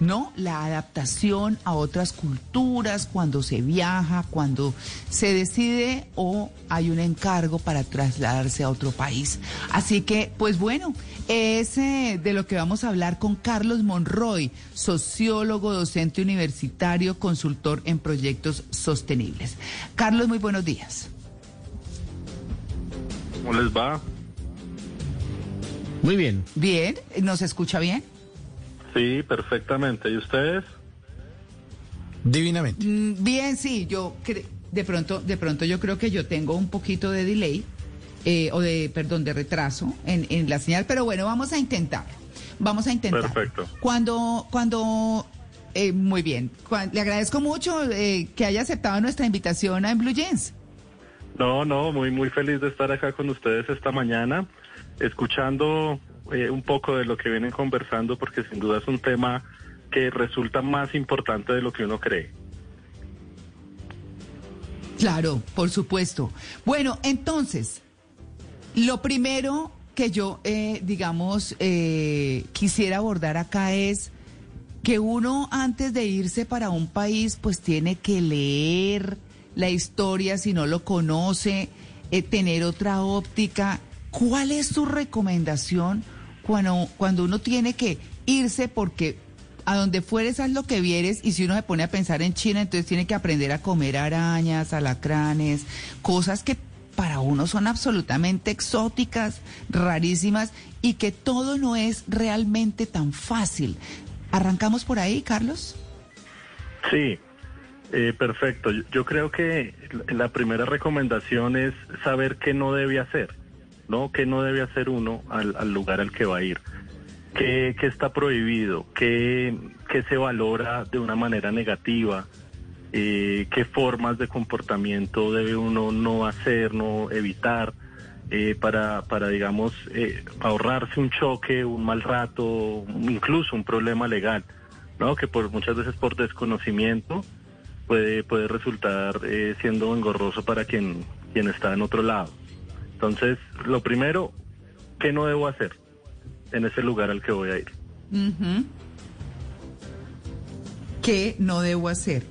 ¿No? La adaptación a otras culturas, cuando se viaja, cuando se decide o hay un encargo para trasladarse a otro país. Así que, pues bueno, es eh, de lo que vamos a hablar con Carlos Monroy, sociólogo, docente universitario, consultor en proyectos sostenibles. Carlos, muy buenos días. ¿Cómo les va? Muy bien. Bien, ¿nos escucha bien? Sí, perfectamente. ¿Y ustedes? Divinamente. Mm, Bien, sí, yo de pronto, de pronto yo creo que yo tengo un poquito de delay, eh, o de, perdón, de retraso en, en la señal, pero bueno, vamos a intentar. Vamos a intentar. Perfecto. Cuando, cuando, eh, muy bien. Cuan- le agradezco mucho eh, que haya aceptado nuestra invitación a En Blue Jeans. No, no, muy, muy feliz de estar acá con ustedes esta mañana, escuchando eh, un poco de lo que vienen conversando, porque sin duda es un tema que resulta más importante de lo que uno cree. Claro, por supuesto. Bueno, entonces, lo primero que yo, eh, digamos, eh, quisiera abordar acá es que uno antes de irse para un país, pues tiene que leer la historia si no lo conoce, eh, tener otra óptica. ¿Cuál es su recomendación cuando, cuando uno tiene que irse porque a donde fueres haz lo que vieres y si uno se pone a pensar en China, entonces tiene que aprender a comer arañas, alacranes, cosas que para uno son absolutamente exóticas, rarísimas y que todo no es realmente tan fácil. ¿Arrancamos por ahí, Carlos? Sí, eh, perfecto. Yo, yo creo que la- primera recomendación es saber qué no debe hacer, ¿no? ¿Qué no debe hacer uno al, al lugar al que va a ir? ¿Qué, está prohibido? ¿Qué, se valora de una manera negativa? Eh, ¿Qué formas de comportamiento debe uno no hacer, no evitar? eh, para, para, digamos, eh, ahorrarse un choque, un mal rato, incluso un problema legal, ¿no? Que por muchas veces por desconocimiento puede, puede resultar siendo engorroso para quien, quien está en otro lado. Entonces, lo primero, ¿qué no debo hacer en ese lugar al que voy a ir? ¿Qué no debo hacer?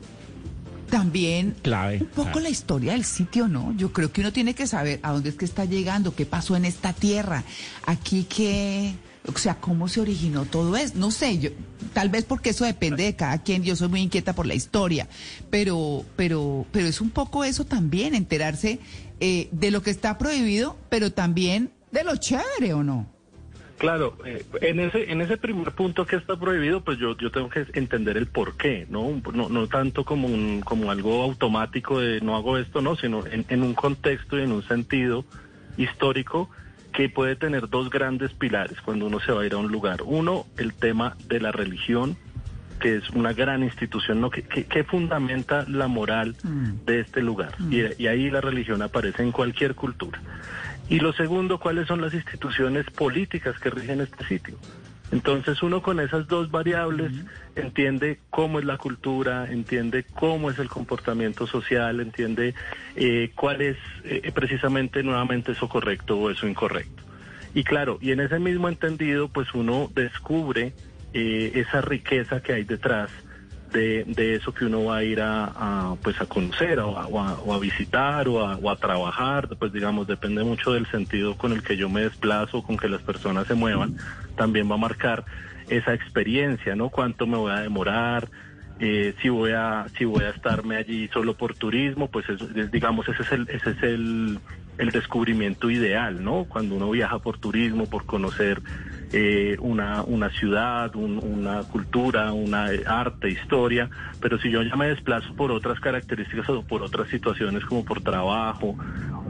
También Clave. un poco clave. la historia del sitio, ¿no? Yo creo que uno tiene que saber a dónde es que está llegando, qué pasó en esta tierra, aquí qué, o sea, cómo se originó todo eso. No sé, yo, tal vez porque eso depende de cada quien. Yo soy muy inquieta por la historia, pero, pero, pero es un poco eso también, enterarse eh, de lo que está prohibido, pero también de lo chévere, ¿o no? Claro, eh, en ese en ese primer punto que está prohibido, pues yo yo tengo que entender el por qué, ¿no? No, no tanto como un, como algo automático de no hago esto, no, sino en un contexto y en un sentido histórico que puede tener dos grandes pilares cuando uno se va a ir a un lugar. Uno, el tema de la religión, que es una gran institución ¿no? que, que- que fundamenta la moral de este lugar. Y, y ahí la religión aparece en cualquier cultura. Y lo segundo, cuáles son las instituciones políticas que rigen este sitio. Entonces uno con esas dos variables entiende cómo es la cultura, entiende cómo es el comportamiento social, entiende eh, cuál es eh, precisamente nuevamente eso correcto o eso incorrecto. Y claro, y en ese mismo entendido, pues uno descubre eh, esa riqueza que hay detrás de, de eso que uno va a ir a, a, pues a conocer o a, o a- o a visitar o o a trabajar, pues digamos, depende mucho del sentido con el que yo me desplazo, con que las personas se muevan, también va a marcar esa experiencia, ¿no? Cuánto me voy a demorar, eh, si voy a si voy a estarme allí solo por turismo, pues eso, es- digamos ese es el ese es el, el descubrimiento ideal, ¿no? Cuando uno viaja por turismo, por conocer eh, una una ciudad, un- una cultura, una eh, arte, historia, pero si yo ya me desplazo por otras características o por otras situaciones como por trabajo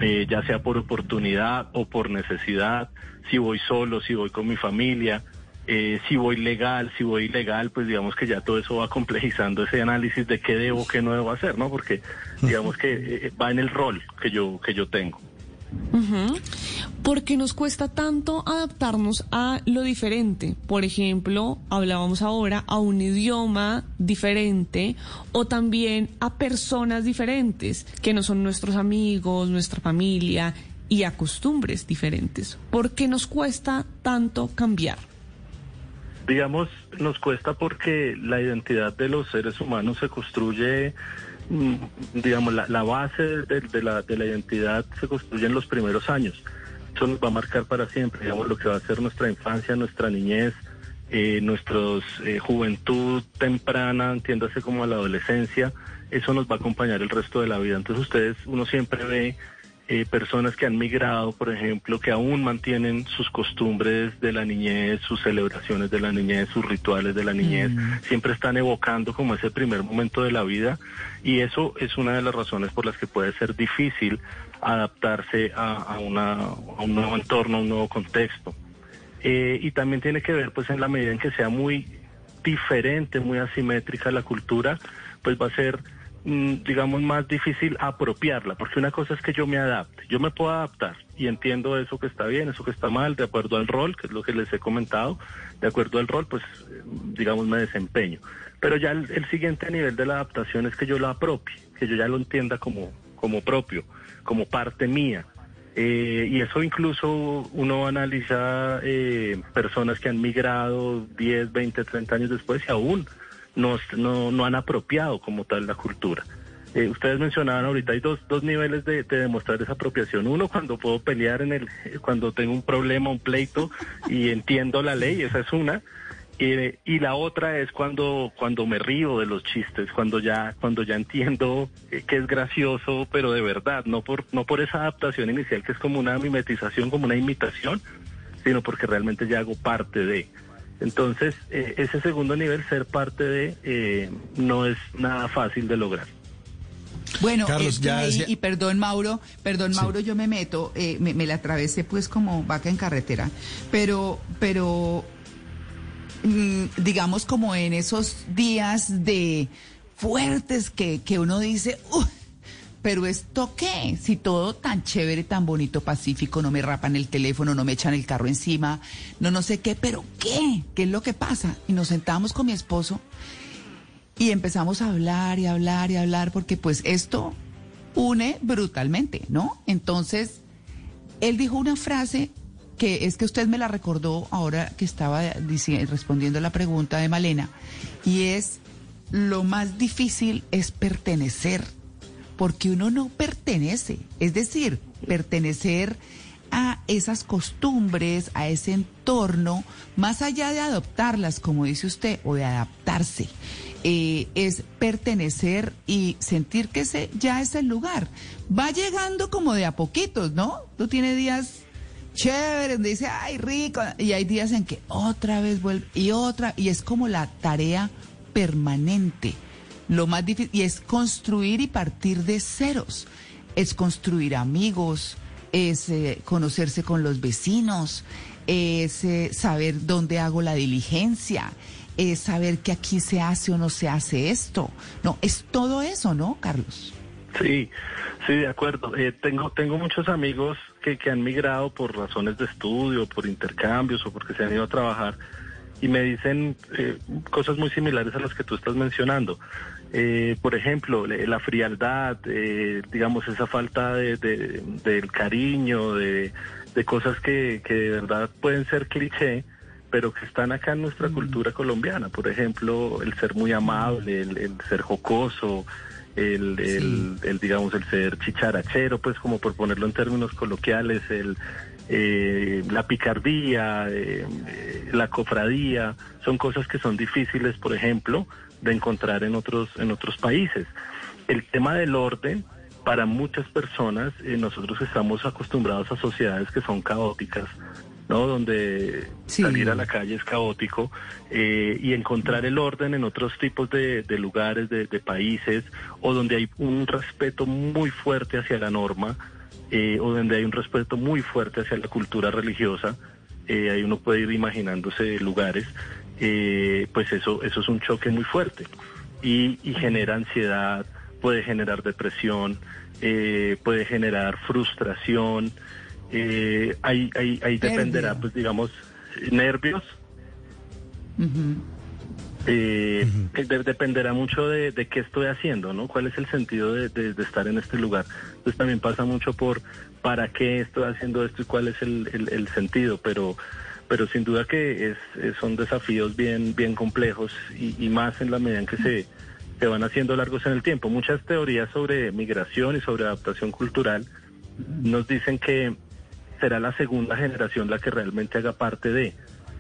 eh, ya sea por oportunidad o por necesidad, si voy solo, si voy con mi familia, eh, si voy legal, si voy ilegal, pues digamos que ya todo eso va complejizando ese análisis de qué debo, qué no debo hacer, ¿no? Porque digamos que va en el rol que yo, que yo tengo. ¿Por qué nos cuesta tanto adaptarnos a lo diferente? Por ejemplo, hablábamos ahora a un idioma diferente o también a personas diferentes que no son nuestros amigos, nuestra familia y a costumbres diferentes. ¿Por qué nos cuesta tanto cambiar? Digamos, nos cuesta porque la identidad de los seres humanos se construye Mm, digamos, la, base de, la, de la identidad se construye en los primeros años. Eso nos va a marcar para siempre, digamos, lo que va a ser nuestra infancia, nuestra niñez, eh, nuestra eh, juventud temprana, entiéndase como la adolescencia, eso nos va a acompañar el resto de la vida. Entonces ustedes, uno siempre ve eh, personas que han migrado, por ejemplo, que aún mantienen sus costumbres de la niñez, sus celebraciones de la niñez, sus rituales de la niñez, mm. siempre están evocando como ese primer momento de la vida y eso es una de las razones por las que puede ser difícil adaptarse a, una, a un nuevo entorno, a un nuevo contexto. Eh, y también tiene que ver, pues, en la medida en que sea muy diferente, muy asimétrica la cultura, pues va a ser Mm, digamos, más difícil apropiarla, porque una cosa es que yo me adapte, yo me puedo adaptar y entiendo eso que está bien, eso que está mal, de acuerdo al rol, que es lo que les he comentado, de acuerdo al rol, pues, digamos, me desempeño. Pero ya el, siguiente nivel de la adaptación es que yo lo apropie, que yo ya lo entienda como, como propio, como parte mía. Eh, y eso incluso uno analiza eh, personas que han migrado 10, 20, 30 años después y aún no, no, han apropiado como tal la cultura. Eh, ustedes mencionaban ahorita hay dos, dos niveles de, demostrar esa apropiación. Uno cuando puedo pelear en el, cuando tengo un problema, un pleito y entiendo la ley, esa es una. Y la otra es cuando, cuando me río de los chistes, cuando ya, cuando ya entiendo eh, que es gracioso, pero de verdad, no por, no por esa adaptación inicial que es como una mimetización, como una imitación, sino porque realmente ya hago parte de. Entonces, eh, ese segundo nivel, ser parte de, eh, no es nada fácil de lograr. Bueno, y, perdón Mauro, perdón Mauro, yo me meto, eh, me, la atravesé pues como vaca en carretera, pero, pero, digamos como en esos días de fuertes que, que uno dice, pero esto qué, si todo tan chévere, tan bonito, pacífico, no me rapan el teléfono, no me echan el carro encima, no no sé qué, pero qué, qué es lo que pasa. Y nos sentamos con mi esposo y empezamos a hablar y hablar y hablar porque pues esto une brutalmente, ¿no? Entonces, él dijo una frase que es que usted me la recordó ahora que estaba respondiendo a la pregunta de Malena, y es, lo más difícil es pertenecer porque uno no pertenece, es decir, pertenecer a esas costumbres, a ese entorno, más allá de adoptarlas, como dice usted, o de adaptarse, eh, es pertenecer y sentir que ese ya es el lugar. Va llegando como de a poquitos, ¿no? Tú tienes días chéveres donde dice, ay, rico, y hay días en que otra vez vuelve y otra, y es como la tarea permanente lo más difícil, y es construir y partir de ceros, es construir amigos, es eh, conocerse con los vecinos, es eh, saber dónde hago la diligencia, es saber que aquí se hace o no se hace esto. No, es todo eso, ¿no, Carlos? Sí, sí, de acuerdo. Eh, tengo, tengo muchos amigos que, que han migrado por razones de estudio, por intercambios o porque se han ido a trabajar y me dicen cosas muy similares a las que tú estás mencionando. Eh, por ejemplo, la frialdad, eh, digamos, esa falta de, del cariño, de, cosas que, de verdad pueden ser cliché, pero que están acá en nuestra cultura colombiana. Por ejemplo, el ser muy amable, el, ser jocoso, el, el, digamos, el ser chicharachero, pues como por ponerlo en términos coloquiales, el, eh, la picardía, la cofradía, son cosas que son difíciles, por ejemplo, de encontrar en otros, en otros países. El tema del orden, para muchas personas, eh, nosotros estamos acostumbrados a sociedades que son caóticas, ¿no? Donde salir a la calle es caótico eh, y encontrar el orden en otros tipos de, lugares, de, países, o donde hay un respeto muy fuerte hacia la norma, eh, o donde hay un respeto muy fuerte hacia la cultura religiosa, eh, ahí uno puede ir imaginándose lugares, eh, pues eso, eso es un choque muy fuerte y, y genera ansiedad, puede generar depresión, eh, puede generar frustración, eh, ahí, ahí, ahí dependerá, pues digamos, nervios. Eh, de- dependerá mucho de, de qué estoy haciendo, ¿no? ¿Cuál es el sentido de, de- de estar en este lugar? Entonces también pasa mucho por para qué estoy haciendo esto y cuál es el, el- el sentido, pero pero sin duda que es, es- son desafíos bien bien complejos y, y más en la medida en que se, se van haciendo largos en el tiempo. Muchas teorías sobre migración y sobre adaptación cultural nos dicen que será la segunda generación la que realmente haga parte de,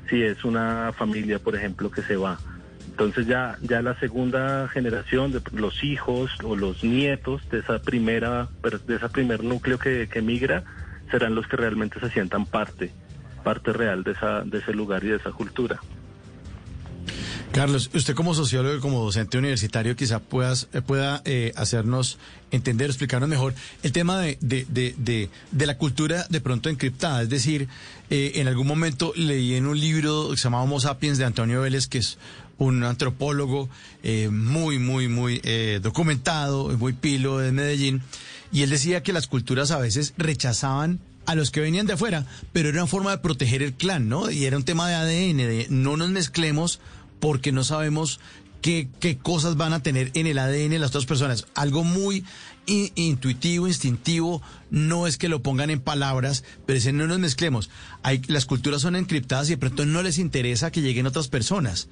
si es una familia, por ejemplo, que se va. Entonces ya, ya la segunda generación de los hijos o los nietos de esa primera, de ese primer núcleo que, que migra, serán los que realmente se sientan parte, parte real de esa, de ese lugar y de esa cultura. Carlos, usted como sociólogo y como docente universitario quizá puedas, eh, pueda eh, hacernos entender, explicarnos mejor el tema de, de, de, de, la cultura de pronto encriptada. Es decir, eh, en algún momento leí en un libro que se llama Homo Sapiens de Antonio Vélez, que es un antropólogo eh, muy, muy, muy documentado, muy pilo de Medellín, y él decía que las culturas a veces rechazaban a los que venían de afuera, pero era una forma de proteger el clan, ¿no? Y era un tema de ADN, de no nos mezclemos porque no sabemos qué, cosas van a tener en el ADN las otras personas. Algo muy intuitivo, instintivo, no es que lo pongan en palabras, pero dicen no nos mezclemos. Hay, las culturas son encriptadas y de pronto no les interesa que lleguen otras personas.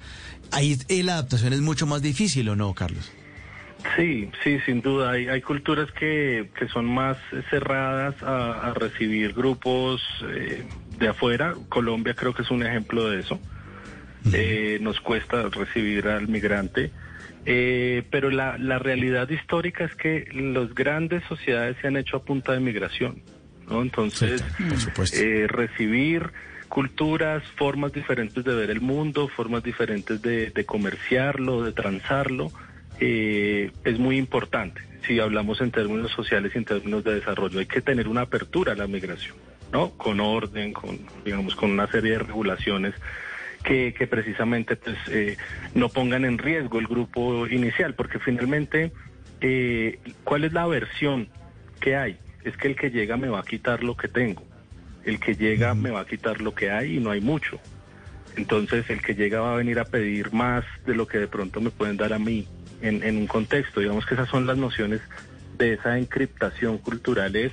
Ahí la adaptación es mucho más difícil, ¿o no, Carlos? Sí, sí, sin duda. Hay, hay culturas que, son más cerradas a, a recibir grupos eh, de afuera. Colombia creo que es un ejemplo de eso. Eh, nos cuesta recibir al migrante. Eh, pero la, la realidad histórica es que las grandes sociedades se han hecho a punta de migración. ¿no? Entonces, eh, recibir culturas, formas diferentes de ver el mundo, formas diferentes de, de comerciarlo, de transarlo, eh, es muy importante. Si hablamos en términos sociales y en términos de desarrollo, hay que tener una apertura a la migración, ¿no? Con orden, con, digamos, con una serie de regulaciones que, que precisamente pues, eh, no pongan en riesgo el grupo inicial, porque finalmente, eh, ¿cuál es la aversión que hay? Es que el que llega me va a quitar lo que tengo. El que llega me va a quitar lo que hay y no hay mucho. Entonces el que llega va a venir a pedir más de lo que de pronto me pueden dar a mí en, en un contexto. Digamos que esas son las nociones de esa encriptación cultural. Es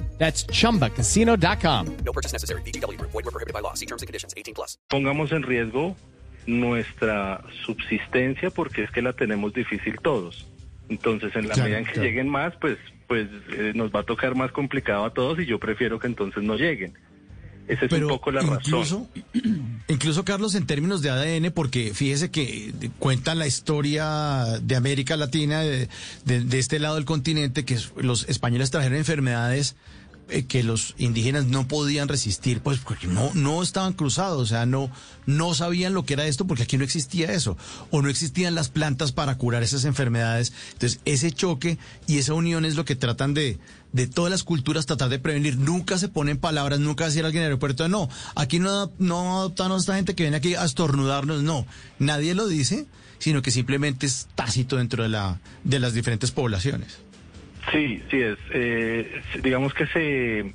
That's chumbacasino.com. No purchase necessary. VGW Group. Void were prohibited by law. See terms and conditions. 18 plus. pongamos en riesgo nuestra subsistencia porque es que la tenemos difícil todos. Entonces, en la medida en que lleguen más, pues, pues eh, nos va a tocar más complicado a todos y yo prefiero que entonces no lleguen. Esa es un poco la razón. incluso, incluso, Carlos, en términos de ADN, porque fíjese que eh, cuentan la historia de América Latina, de, de- de este lado del continente, que los españoles trajeron enfermedades eh, que los indígenas no podían resistir, pues porque no, no estaban cruzados, o sea, no, no sabían lo que era esto porque aquí no existía eso, o no existían las plantas para curar esas enfermedades. Entonces, ese choque y esa unión es lo que tratan de, de todas las culturas tratar de prevenir. Nunca se ponen palabras, nunca decir a alguien en el aeropuerto, no, aquí no, no adoptan a esta gente que viene aquí a estornudarnos, no, nadie lo dice, sino que simplemente es tácito dentro de, la, de las diferentes poblaciones. Sí, sí es. eh, digamos que se,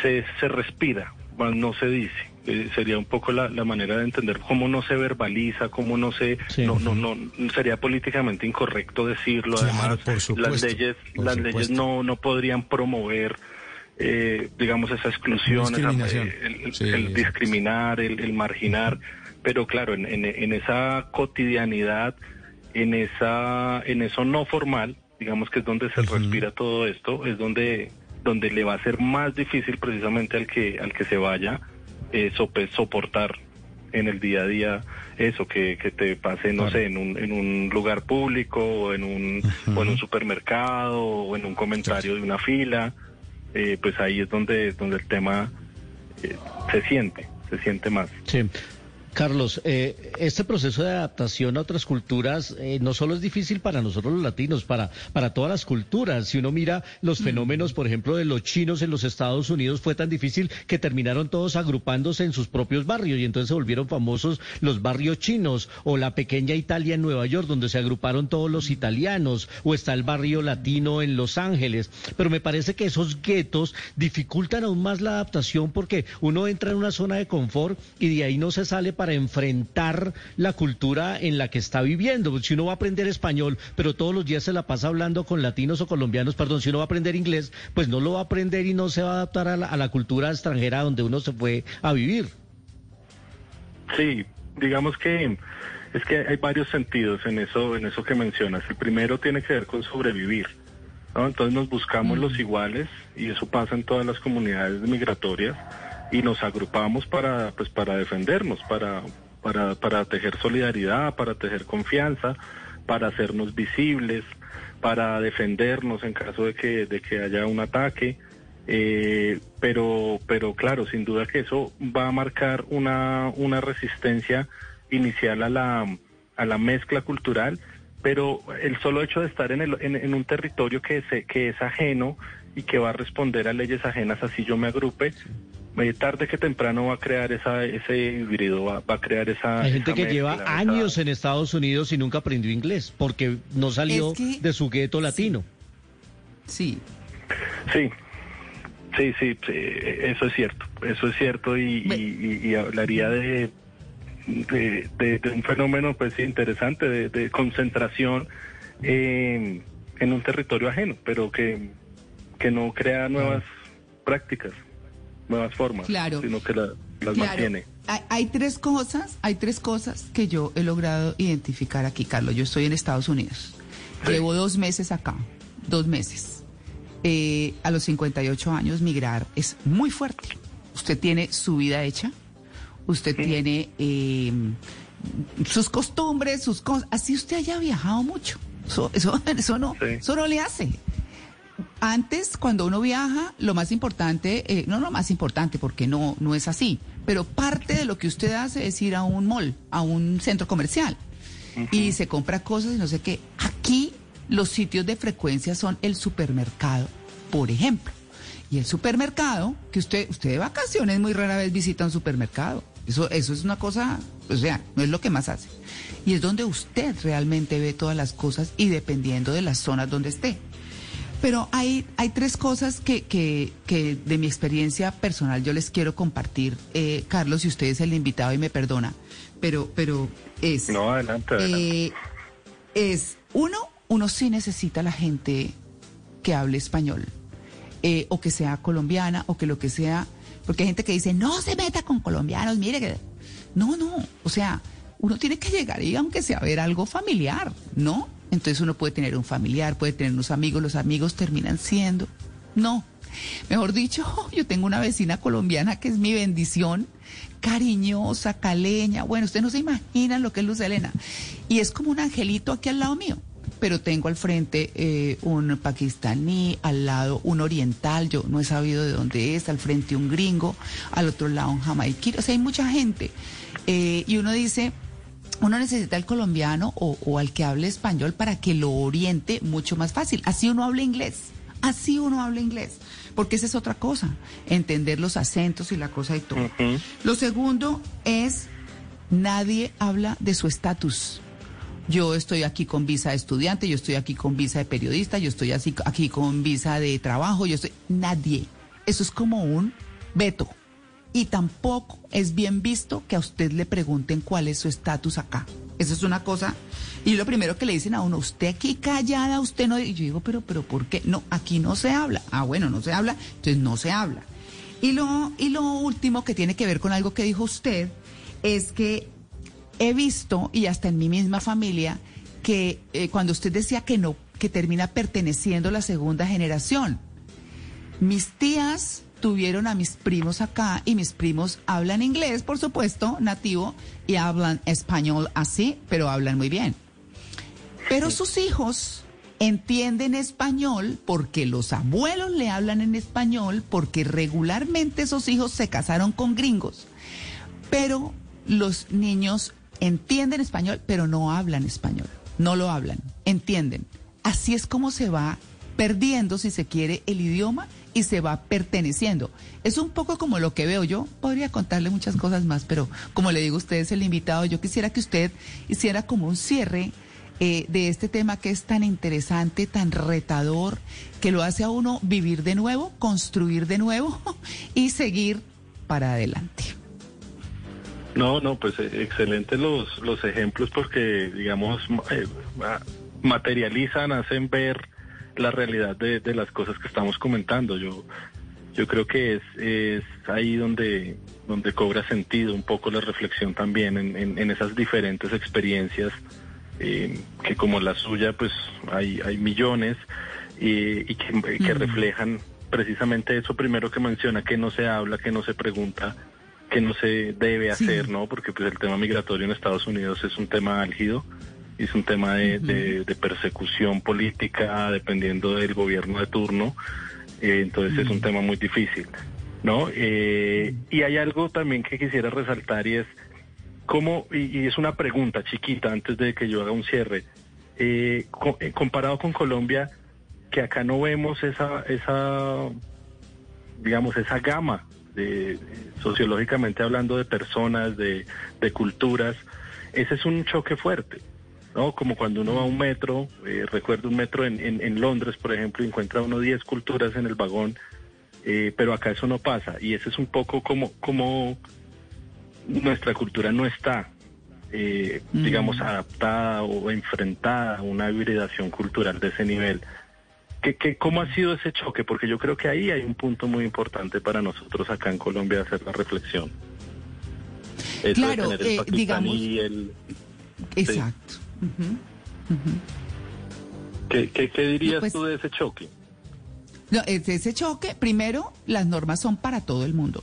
se, se respira, más no se dice. Eh, sería un poco la, la manera de entender cómo no se verbaliza, cómo no se, Sí. no, no, no, sería políticamente incorrecto decirlo. Claro, Además, por supuesto, las leyes, por las supuesto. leyes no, no podrían promover, eh, digamos, esa exclusión, esa- eh, el, el- Sí, el exacto. discriminar, el, el marginar. Pero claro, en, en, en esa cotidianidad, en esa, en eso no formal, digamos que es donde se respira todo esto, es donde, donde le va a ser más difícil precisamente al que, al que se vaya eh, sope- soportar en el día a día eso que, que te pase no Claro. sé en un, en un lugar público o en un o en un supermercado o en un comentario de una fila eh, pues ahí es donde donde el tema eh, se siente se siente más Sí. Carlos, eh, este proceso de adaptación a otras culturas eh, no solo es difícil para nosotros los latinos, para, para todas las culturas. Si uno mira los fenómenos, por ejemplo, de los chinos en los Estados Unidos, fue tan difícil que terminaron todos agrupándose en sus propios barrios y entonces se volvieron famosos los barrios chinos o la pequeña Italia en Nueva York, donde se agruparon todos los italianos, o está el barrio latino en Los Ángeles. Pero me parece que esos guetos dificultan aún más la adaptación porque uno entra en una zona de confort y de ahí no se sale para enfrentar la cultura en la que está viviendo. Si uno va a aprender español, pero todos los días se la pasa hablando con latinos o colombianos, perdón, si uno va a aprender inglés, pues no lo va a aprender y no se va a adaptar a la, a la cultura extranjera donde uno se fue a vivir. Sí, digamos que es que hay varios sentidos en eso, en eso que mencionas. El primero tiene que ver con sobrevivir. ¿no? Entonces nos buscamos los iguales y eso pasa en todas las comunidades migratorias y nos agrupamos para, pues, para defendernos, para, para, para tejer solidaridad, para tejer confianza, para hacernos visibles, para defendernos en caso de que, de que haya un ataque. Eh, pero, pero claro, sin duda que eso va a marcar una, una resistencia inicial a la, a la mezcla cultural, pero el solo hecho de estar en, el, en, en un territorio que, se, que es ajeno y que va a responder a leyes ajenas, así yo me agrupe, tarde que temprano va a crear esa, ese híbrido, va, va a crear esa... Hay gente esa que mezcla, lleva esa- años en Estados Unidos y nunca aprendió inglés porque no salió Es que- de su gueto latino. Sí. Sí, sí, sí, sí, eso es cierto, eso es cierto y, y- y- y hablaría de, de, de- de un fenómeno pues sí, interesante de, de concentración en, en un territorio ajeno, pero que, que no crea nuevas prácticas, nuevas formas, Claro. sino que la- las Claro. mantiene. Hay, hay tres cosas, hay tres cosas que yo he logrado identificar aquí, Carlos. Yo estoy en Estados Unidos. Sí. Llevo dos meses acá, dos meses. Eh, a los 58 años migrar es muy fuerte. Usted tiene su vida hecha, usted tiene eh, sus costumbres, sus cosas. Así usted haya viajado mucho. Eso, eso, eso no, Sí. eso no le hace. Antes, cuando uno viaja, lo más importante, eh, no lo más importante, porque no, no es así, pero parte de lo que usted hace es ir a un mall, a un centro comercial, y se compra cosas y no sé qué. Aquí los sitios de frecuencia son el supermercado, por ejemplo. Y el supermercado, que usted, usted de vacaciones muy rara vez visita un supermercado. Eso, eso es una cosa, o sea, no es lo que más hace. Y es donde usted realmente ve todas las cosas y dependiendo de las zonas donde esté. Pero hay, hay tres cosas que, que, que de mi experiencia personal yo les quiero compartir, eh, Carlos, si usted es el invitado y me perdona, pero, pero es... No, adelante, adelante. eh, es, uno, uno sí necesita a la gente que hable español, eh, o que sea colombiana, o que lo que sea, porque hay gente que dice, no se meta con colombianos, mire que... No, no, o sea, uno tiene que llegar y aunque sea ver algo familiar, ¿no? Entonces uno puede tener un familiar, puede tener unos amigos, los amigos terminan siendo, no. Mejor dicho, yo tengo una vecina colombiana que es mi bendición, cariñosa, caleña, bueno, ustedes no se imaginan lo que es Luz Elena. Y es como un angelito aquí al lado mío pero tengo al frente eh, un pakistaní, al lado un oriental, yo no he sabido de dónde es, al frente un gringo, al otro lado un jamaiquino, o sea, hay mucha gente. Eh, y uno dice, uno necesita al colombiano o, o al que hable español para que lo oriente mucho más fácil. Así uno habla inglés, así uno habla inglés, porque esa es otra cosa, entender los acentos y la cosa y todo. Lo segundo es, nadie habla de su estatus. Yo estoy aquí con visa de estudiante, yo estoy aquí con visa de periodista, yo estoy así, aquí con visa de trabajo, yo estoy... Nadie. Eso es como un veto. Y tampoco es bien visto que a usted le pregunten cuál es su estatus acá. Eso es una cosa. Y lo primero que le dicen a uno, usted aquí callada, usted no... Y yo digo, pero, pero, ¿por qué? No, aquí no se habla. Ah, bueno, no se habla, entonces no se habla. Y lo, y lo último que tiene que ver con algo que dijo usted es que he visto, y hasta en mi misma familia, que eh, cuando usted decía que no, que termina perteneciendo a la segunda generación. Mis tías tuvieron a mis primos acá y mis primos hablan inglés, por supuesto, nativo, y hablan español así, pero hablan muy bien. Pero sus hijos entienden español porque los abuelos le hablan en español, porque regularmente esos hijos se casaron con gringos. Pero los niños entienden español, pero no hablan español. No lo hablan, entienden. Así es como se va perdiendo, si se quiere, el idioma y se va perteneciendo. Es un poco como lo que veo yo. Podría contarle muchas cosas más, pero como le digo a usted es el invitado, yo quisiera que usted hiciera como un cierre eh, de este tema que es tan interesante, tan retador, que lo hace a uno vivir de nuevo, construir de nuevo y seguir para adelante. No, no, pues eh, excelentes los, los ejemplos porque, digamos, eh, materializan, hacen ver la realidad de, de, las cosas que estamos comentando. Yo, yo creo que es, es ahí donde, donde cobra sentido un poco la reflexión también en, en, esas diferentes experiencias eh, que como la suya, pues hay, hay millones y que, que reflejan precisamente eso primero que menciona, que no se habla, que no se pregunta que no se debe hacer, ¿no? Porque pues el tema migratorio en Estados Unidos es un tema álgido, es un tema de, de, persecución política dependiendo del gobierno de turno, eh, entonces es un tema muy difícil, ¿no? Eh, y hay algo también que quisiera resaltar y es cómo, y, y, es una pregunta chiquita antes de que yo haga un cierre, eh, comparado con Colombia, que acá no vemos esa, esa digamos, esa gama de, sociológicamente hablando de personas, de, culturas, ese es un choque fuerte. ¿No? Como cuando uno va a un metro, eh, recuerdo un metro en, en, Londres, por ejemplo, y encuentra uno 10 culturas en el vagón, eh, pero acá eso no pasa. Y ese es un poco como, como nuestra cultura no está, eh, digamos, adaptada o enfrentada a una hibridación cultural de ese nivel. ¿Qué, cómo ha sido ese choque? Porque yo creo que ahí hay un punto muy importante para nosotros acá en Colombia hacer la reflexión. claro, eh, digamos. Exacto. ¿Qué, dirías pues tú de ese choque? No, ese choque, primero, las normas son para todo el mundo.